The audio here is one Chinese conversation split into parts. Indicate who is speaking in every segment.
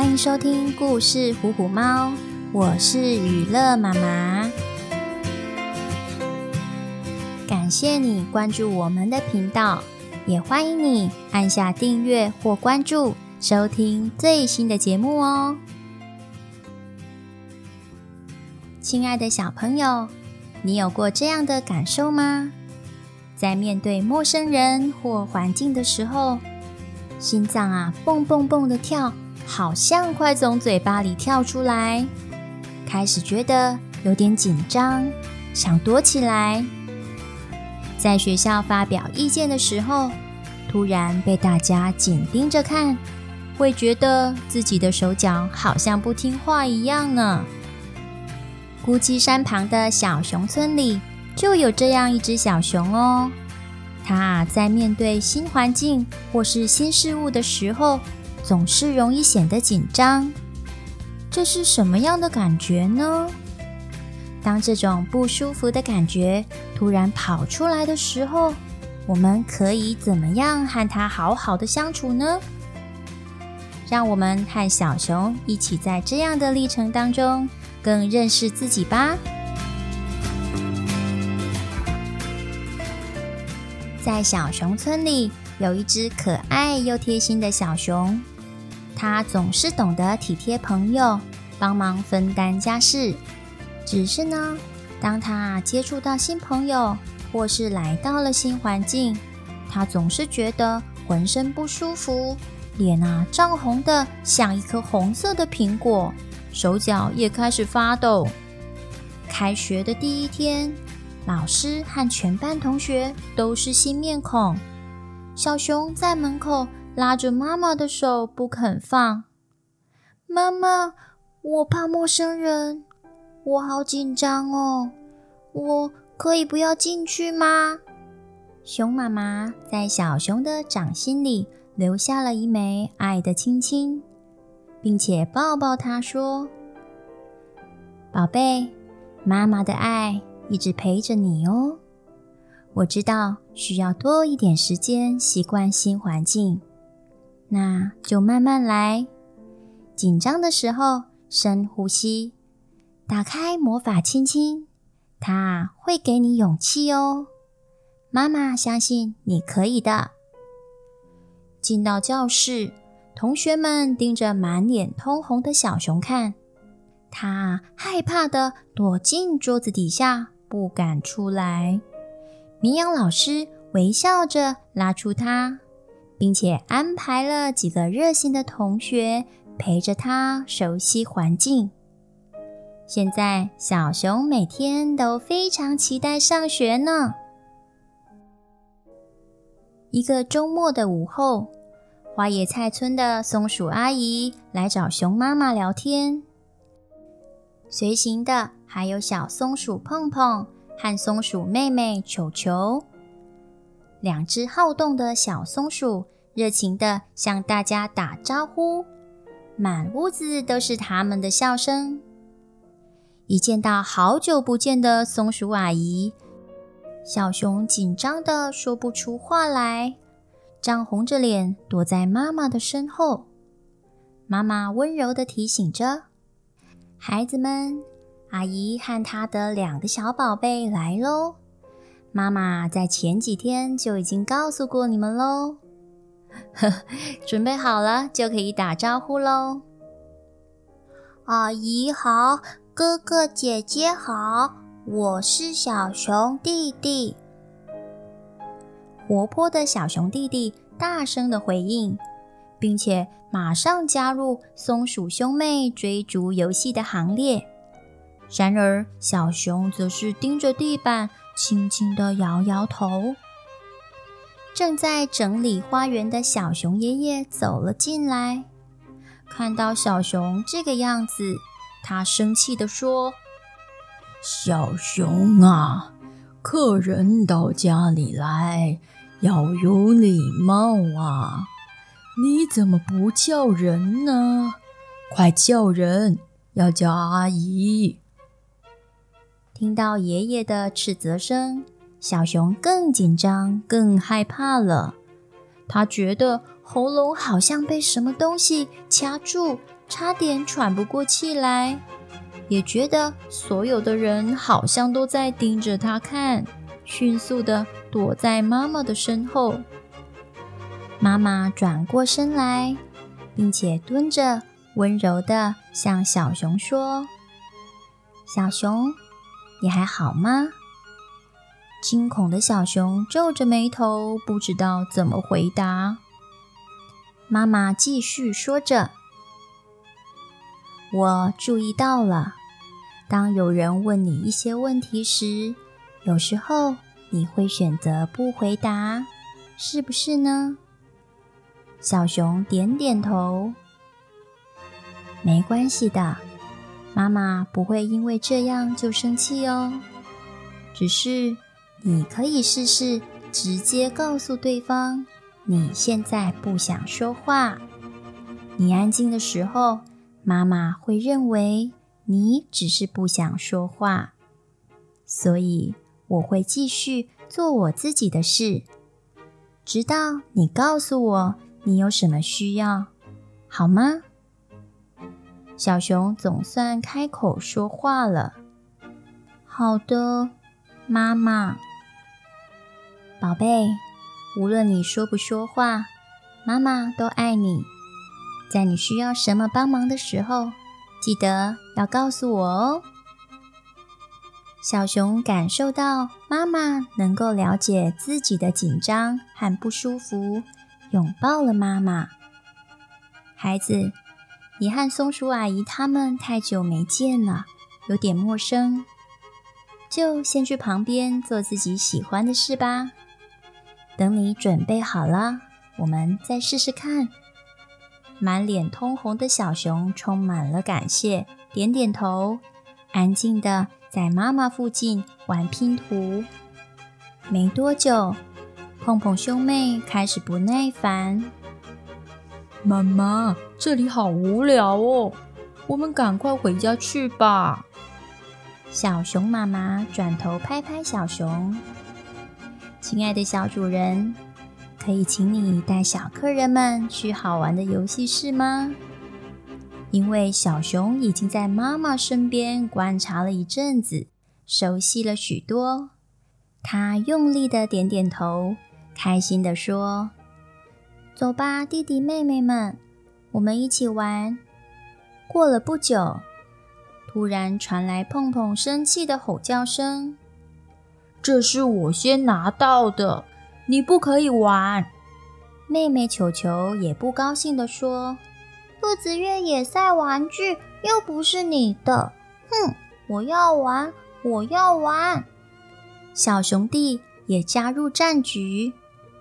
Speaker 1: 欢迎收听故事《虎虎猫》，我是雨乐妈妈。感谢你关注我们的频道，也欢迎你按下订阅或关注，收听最新的节目哦。亲爱的小朋友，你有过这样的感受吗？在面对陌生人或环境的时候，心脏啊蹦蹦蹦的跳。好像快从嘴巴里跳出来，开始觉得有点紧张，想躲起来。在学校发表意见的时候，突然被大家紧盯着看，会觉得自己的手脚好像不听话一样呢。孤栖山旁的小熊村里就有这样一只小熊哦，它在面对新环境或是新事物的时候，总是容易显得紧张，这是什么样的感觉呢？当这种不舒服的感觉突然跑出来的时候，我们可以怎么样和它好好的相处呢？让我们和小熊一起在这样的历程当中更认识自己吧。在小熊村里，有一只可爱又贴心的小熊。他总是懂得体贴朋友，帮忙分担家事。只是呢，当他接触到新朋友，或是来到了新环境，他总是觉得浑身不舒服，脸啊涨红的像一颗红色的苹果，手脚也开始发抖。开学的第一天，老师和全班同学都是新面孔，小熊在门口。拉着妈妈的手不肯放。妈妈，我怕陌生人，我好紧张哦。我可以不要进去吗？熊妈妈在小熊的掌心里留下了一枚爱的亲亲，并且抱抱它说：“宝贝，妈妈的爱一直陪着你哦。我知道需要多一点时间习惯新环境。”那就慢慢来，紧张的时候深呼吸，打开魔法亲亲，它会给你勇气哦。妈妈相信你可以的。进到教室，同学们盯着满脸通红的小熊看，它害怕的躲进桌子底下，不敢出来。绵羊老师微笑着拉出它。并且安排了几个热心的同学陪着他熟悉环境。现在小熊每天都非常期待上学呢。一个周末的午后，花野菜村的松鼠阿姨来找熊妈妈聊天，随行的还有小松鼠碰碰和松鼠妹妹球球。两只好动的小松鼠热情地向大家打招呼，满屋子都是他们的笑声。一见到好久不见的松鼠阿姨，小熊紧张地说不出话来，涨红着脸躲在妈妈的身后。妈妈温柔地提醒着孩子们：“阿姨和她的两个小宝贝来喽。”妈妈在前几天就已经告诉过你们喽，呵，准备好了就可以打招呼喽。阿姨好，哥哥姐姐好，我是小熊弟弟。活泼的小熊弟弟大声的回应，并且马上加入松鼠兄妹追逐游戏的行列。然而，小熊则是盯着地板。轻轻地摇摇头。正在整理花园的小熊爷爷走了进来，看到小熊这个样子，他生气地说：“
Speaker 2: 小熊啊，客人到家里来要有礼貌啊！你怎么不叫人呢？快叫人，要叫阿姨。”
Speaker 1: 听到爷爷的斥责声，小熊更紧张、更害怕了。他觉得喉咙好像被什么东西掐住，差点喘不过气来，也觉得所有的人好像都在盯着他看，迅速地躲在妈妈的身后。妈妈转过身来，并且蹲着，温柔地向小熊说：“小熊，你还好吗？”惊恐的小熊皱着眉头，不知道怎么回答。妈妈继续说着。我注意到了，当有人问你一些问题时，有时候你会选择不回答，是不是呢？小熊点点头。没关系的，妈妈不会因为这样就生气哦。只是你可以试试直接告诉对方，你现在不想说话，你安静的时候。妈妈会认为你只是不想说话，所以我会继续做我自己的事，直到你告诉我你有什么需要，好吗？小熊总算开口说话了。好的，妈妈。宝贝，无论你说不说话，妈妈都爱你。在你需要什么帮忙的时候，记得要告诉我哦。小熊感受到妈妈能够了解自己的紧张和不舒服，拥抱了妈妈。孩子，你和松鼠阿姨他们太久没见了，有点陌生，就先去旁边做自己喜欢的事吧。等你准备好了，我们再试试看。满脸通红的小熊充满了感谢，点点头，安静地在妈妈附近玩拼图。没多久，碰碰兄妹开始不耐烦：“
Speaker 2: 妈妈，这里好无聊哦，我们赶快回家去吧。”
Speaker 1: 小熊妈妈转头拍拍小熊：“亲爱的小主人。”可以请你带小客人们去好玩的游戏室吗？因为小熊已经在妈妈身边观察了一阵子，熟悉了许多。他用力的点点头，开心的说：“走吧，弟弟妹妹们，我们一起玩。”过了不久，突然传来碰碰生气的吼叫声：“
Speaker 2: 这是我先拿到的。”你不可以玩，
Speaker 1: 妹妹球球也不高兴地说：“兔子越野赛玩具又不是你的，哼！我要玩，我要玩！”小熊弟也加入战局：“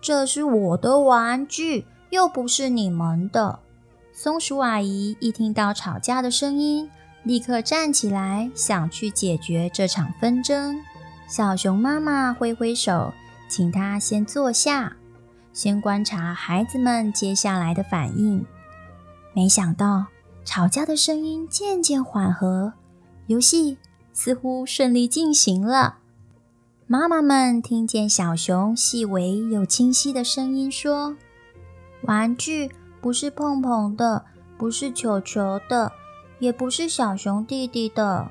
Speaker 1: 这是我的玩具，又不是你们的。”松鼠阿姨一听到吵架的声音，立刻站起来，想去解决这场纷争。小熊妈妈挥挥手。请他先坐下，先观察孩子们接下来的反应。没想到，吵架的声音渐渐缓和，游戏似乎顺利进行了。妈妈们听见小熊细微又清晰的声音说：“玩具不是碰碰的，不是球球的，也不是小熊弟弟的，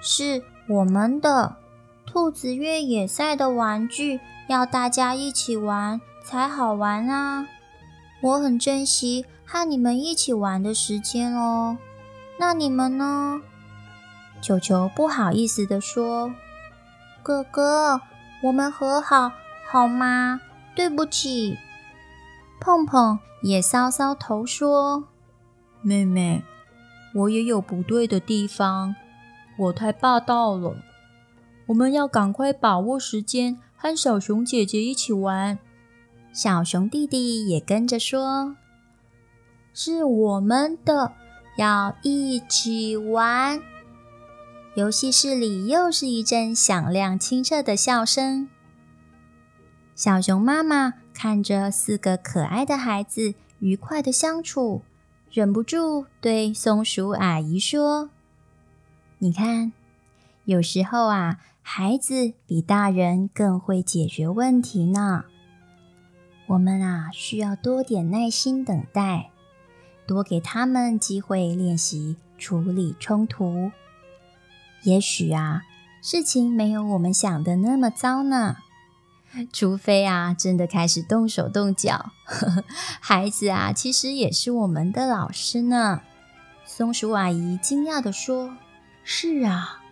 Speaker 1: 是我们的兔子越野赛的玩具。”要大家一起玩才好玩啊！我很珍惜和你们一起玩的时间哦。那你们呢？球球不好意思地说：“哥哥，我们和好好吗？对不起。”碰碰也搔搔头说：“
Speaker 2: 妹妹，我也有不对的地方，我太霸道了。我们要赶快把握时间。”和小熊姐姐一起玩，
Speaker 1: 小熊弟弟也跟着说：“是我们的，要一起玩。”游戏室里又是一阵响亮清澈的笑声。小熊妈妈看着四个可爱的孩子愉快的相处，忍不住对松鼠阿姨说：“你看，有时候啊。”孩子比大人更会解决问题呢。我们啊，需要多点耐心等待，多给他们机会练习处理冲突。也许啊，事情没有我们想的那么糟呢。除非啊，真的开始动手动脚。孩子啊，其实也是我们的老师呢。松鼠阿姨惊讶地说：“是啊，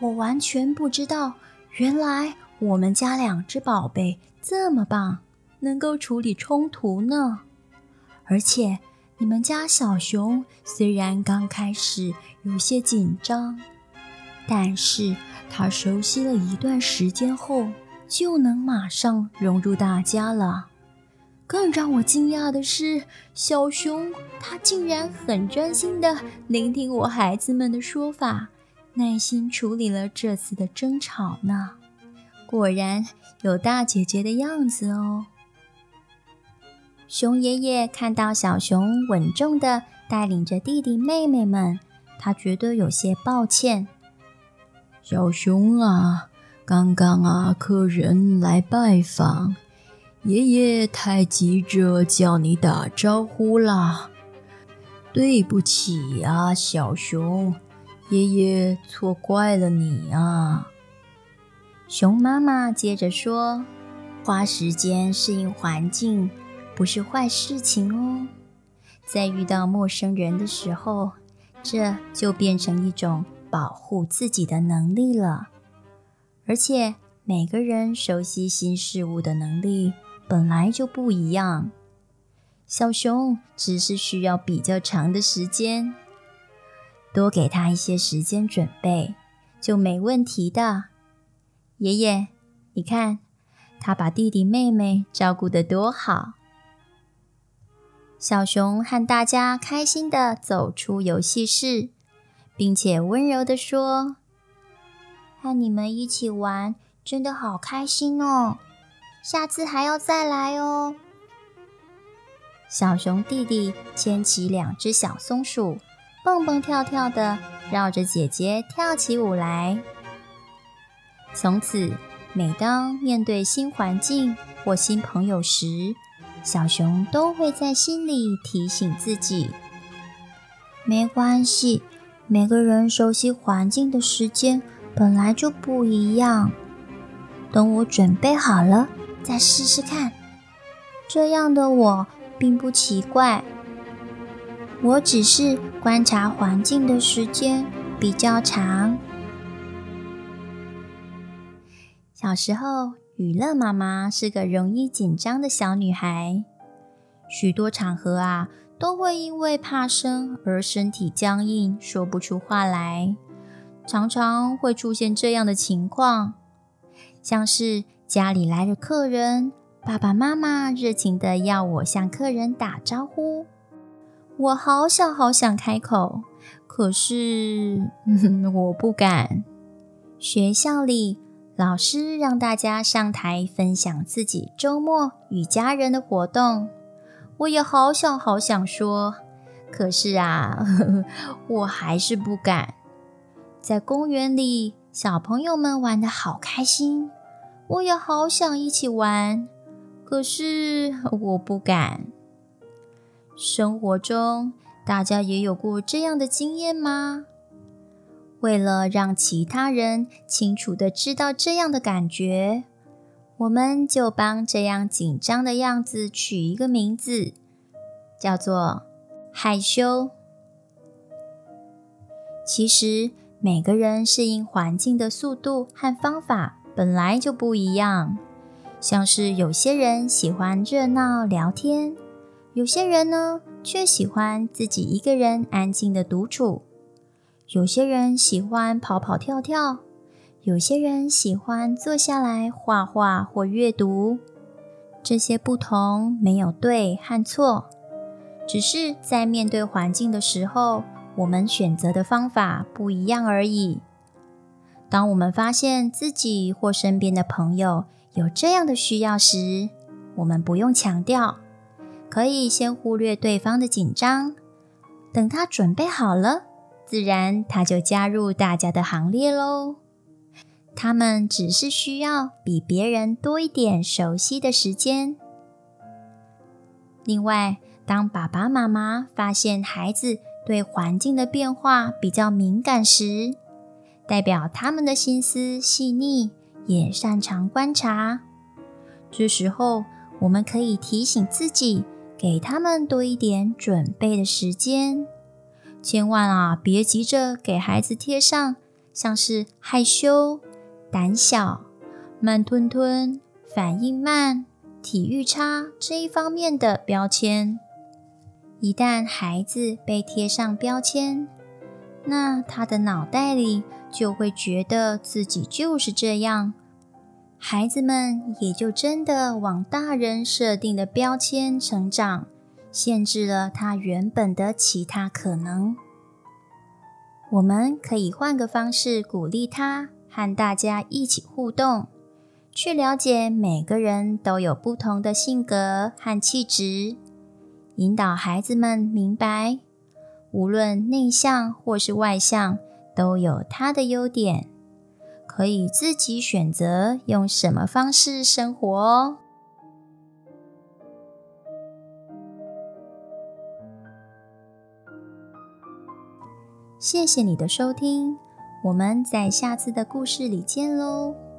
Speaker 1: 我完全不知道，原来我们家两只宝贝这么棒，能够处理冲突呢。而且，你们家小熊虽然刚开始有些紧张，但是它熟悉了一段时间后，就能马上融入大家了。更让我惊讶的是，小熊它竟然很专心地聆听我孩子们的说法，耐心处理了这次的争吵呢。果然有大姐姐的样子哦。熊爷爷看到小熊稳重地带领着弟弟妹妹们，他觉得有些抱歉。
Speaker 2: 小熊啊。刚刚啊，客人来拜访，爷爷太急着叫你打招呼啦。对不起啊，小熊，爷爷错怪了你啊。
Speaker 1: 熊妈妈接着说：“花时间适应环境不是坏事情哦，在遇到陌生人的时候，这就变成一种保护自己的能力了。”而且每个人熟悉新事物的能力本来就不一样，小熊只是需要比较长的时间，多给他一些时间准备就没问题的。爷爷，你看他把弟弟妹妹照顾得多好。小熊和大家开心的走出游戏室，并且温柔地说。和你们一起玩，真的好开心哦！下次还要再来哦。小熊弟弟牵起两只小松鼠，蹦蹦跳跳的绕着姐姐跳起舞来。从此，每当面对新环境或新朋友时，小熊都会在心里提醒自己：没关系，每个人熟悉环境的时间。本来就不一样，等我准备好了再试试看。这样的我并不奇怪，我只是观察环境的时间比较长。小时候，雨乐妈妈是个容易紧张的小女孩，许多场合啊都会因为怕生而身体僵硬，说不出话来。常常会出现这样的情况，像是家里来了客人，爸爸妈妈热情地要我向客人打招呼，我好想好想开口，可是 我不敢。学校里，老师让大家上台分享自己周末与家人的活动，我也好想好想说，可是啊，呵 呵我还是不敢。在公园里，小朋友们玩得好开心，我也好想一起玩，可是我不敢。生活中，大家也有过这样的经验吗？为了让其他人清楚地知道这样的感觉，我们就帮这样紧张的样子取一个名字，叫做害羞。其实，每个人适应环境的速度和方法本来就不一样，像是有些人喜欢热闹聊天，有些人呢却喜欢自己一个人安静的独处，有些人喜欢跑跑跳跳，有些人喜欢坐下来画画或阅读。这些不同没有对和错，只是在面对环境的时候，我们选择的方法不一样而已。当我们发现自己或身边的朋友有这样的需要时，我们不用强调，可以先忽略对方的紧张，等他准备好了，自然他就加入大家的行列喽。他们只是需要比别人多一点熟悉的时间。另外，当爸爸妈妈发现孩子对环境的变化比较敏感时，代表他们的心思细腻，也擅长观察。这时候，我们可以提醒自己，给他们多一点准备的时间。千万啊，别急着给孩子贴上像是害羞、胆小、慢吞吞、反应慢、体育差这一方面的标签。一旦孩子被贴上标签，那他的脑袋里就会觉得自己就是这样，孩子们也就真的往大人设定的标签成长，限制了他原本的其他可能。我们可以换个方式鼓励他，和大家一起互动，去了解每个人都有不同的性格和气质。引导孩子们明白，无论内向或是外向，都有他的优点，可以自己选择用什么方式生活哦。谢谢你的收听，我们在下次的故事里见喽。